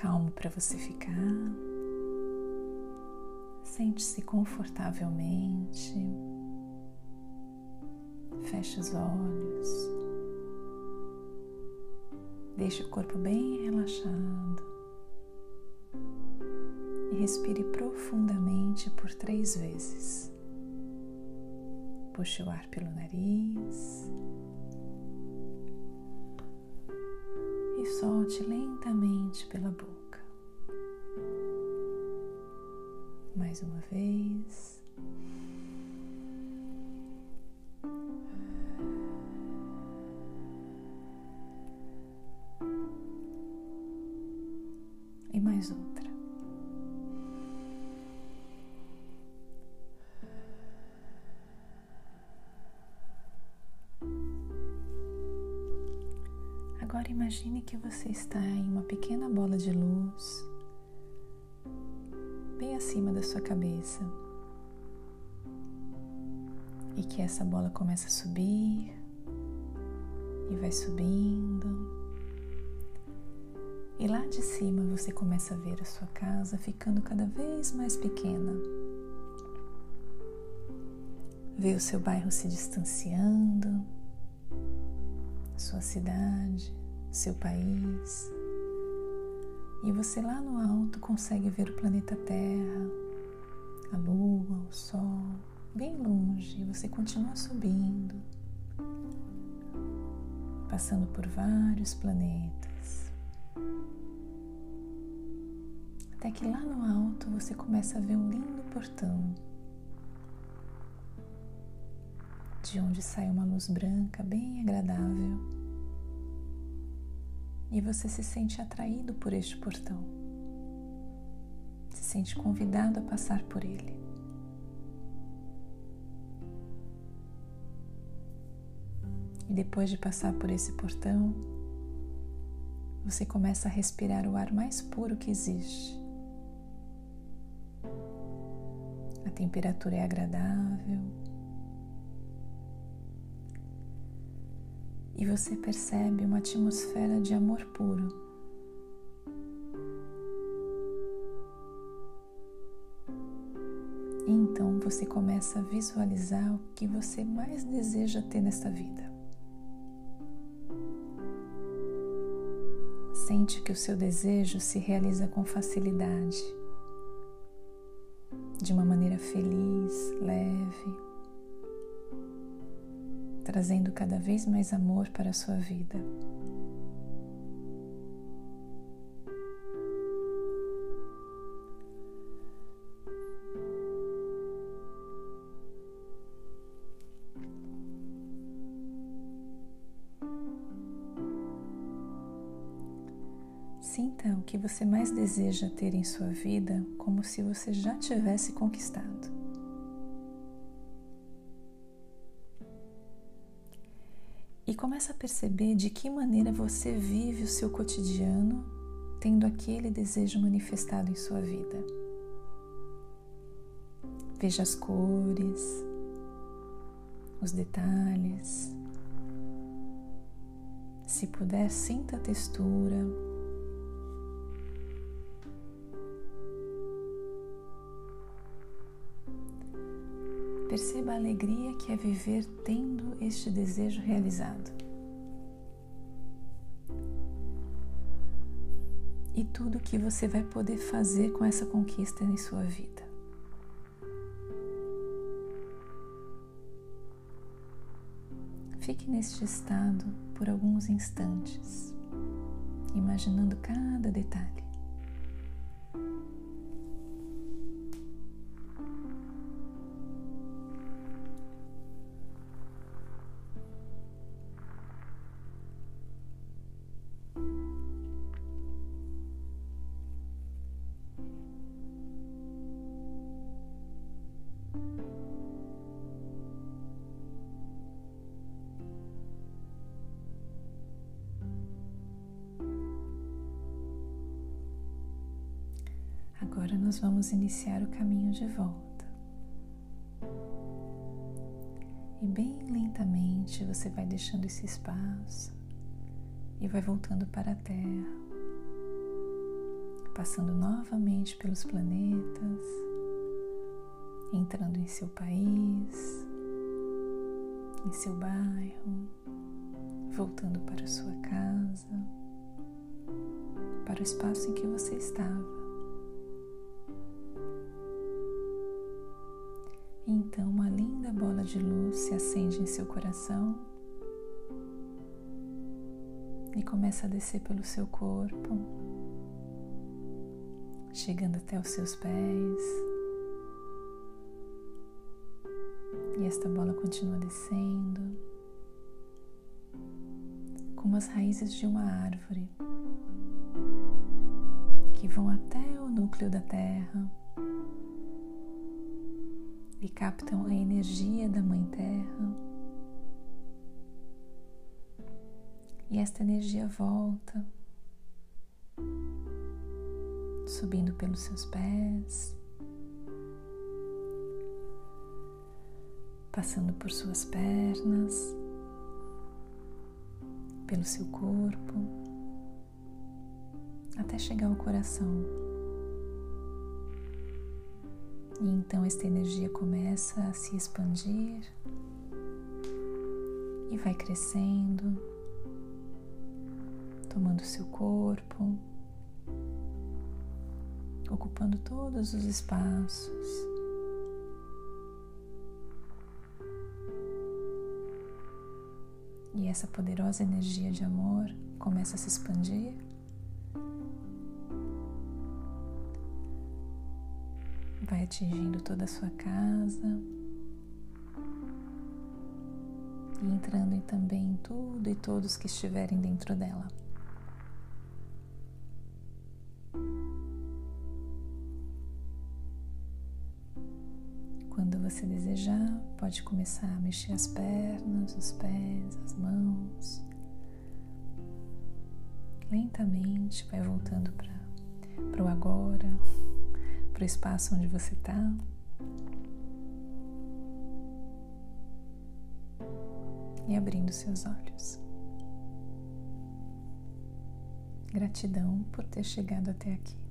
calmo para você ficar. Sente-se confortavelmente. Feche os olhos. Deixe o corpo bem relaxado. E respire profundamente por três vezes. Puxe o ar pelo nariz. Solte lentamente pela boca. Mais uma vez. E mais outra. Agora imagine que você está em uma pequena bola de luz bem acima da sua cabeça e que essa bola começa a subir e vai subindo. E lá de cima você começa a ver a sua casa ficando cada vez mais pequena. Vê o seu bairro se distanciando sua cidade, seu país. E você lá no alto consegue ver o planeta Terra, a Lua, o Sol, bem longe. Você continua subindo, passando por vários planetas. Até que lá no alto você começa a ver um lindo portão de onde sai uma luz branca bem agradável. E você se sente atraído por este portão. Se sente convidado a passar por ele. E depois de passar por esse portão, você começa a respirar o ar mais puro que existe. A temperatura é agradável, e você percebe uma atmosfera de amor puro. E então você começa a visualizar o que você mais deseja ter nesta vida. Sente que o seu desejo se realiza com facilidade, de uma maneira feliz, leve trazendo cada vez mais amor para a sua vida. Sinta o que você mais deseja ter em sua vida como se você já tivesse conquistado. Começa a perceber de que maneira você vive o seu cotidiano tendo aquele desejo manifestado em sua vida. Veja as cores, os detalhes. Se puder, sinta a textura. Perceba a alegria que é viver tendo este desejo realizado. E tudo que você vai poder fazer com essa conquista em sua vida. Fique neste estado por alguns instantes, imaginando cada detalhe. Agora nós vamos iniciar o caminho de volta. E bem lentamente você vai deixando esse espaço e vai voltando para a terra, passando novamente pelos planetas, entrando em seu país, em seu bairro, voltando para sua casa, para o espaço em que você estava. Então, uma linda bola de luz se acende em seu coração e começa a descer pelo seu corpo, chegando até os seus pés. E esta bola continua descendo, como as raízes de uma árvore que vão até o núcleo da Terra e captam a energia da Mãe Terra. E esta energia volta, subindo pelos seus pés, passando por suas pernas, pelo seu corpo, até chegar ao coração. E então esta energia começa a se expandir e vai crescendo, tomando seu corpo, ocupando todos os espaços. E essa poderosa energia de amor começa a se expandir atingindo toda a sua casa e entrando também em tudo e todos que estiverem dentro dela. Quando você desejar, pode começar a mexer as pernas, os pés, as mãos. Lentamente vai voltando para o agora para o espaço onde você está. E abrindo seus olhos. Gratidão por ter chegado até aqui.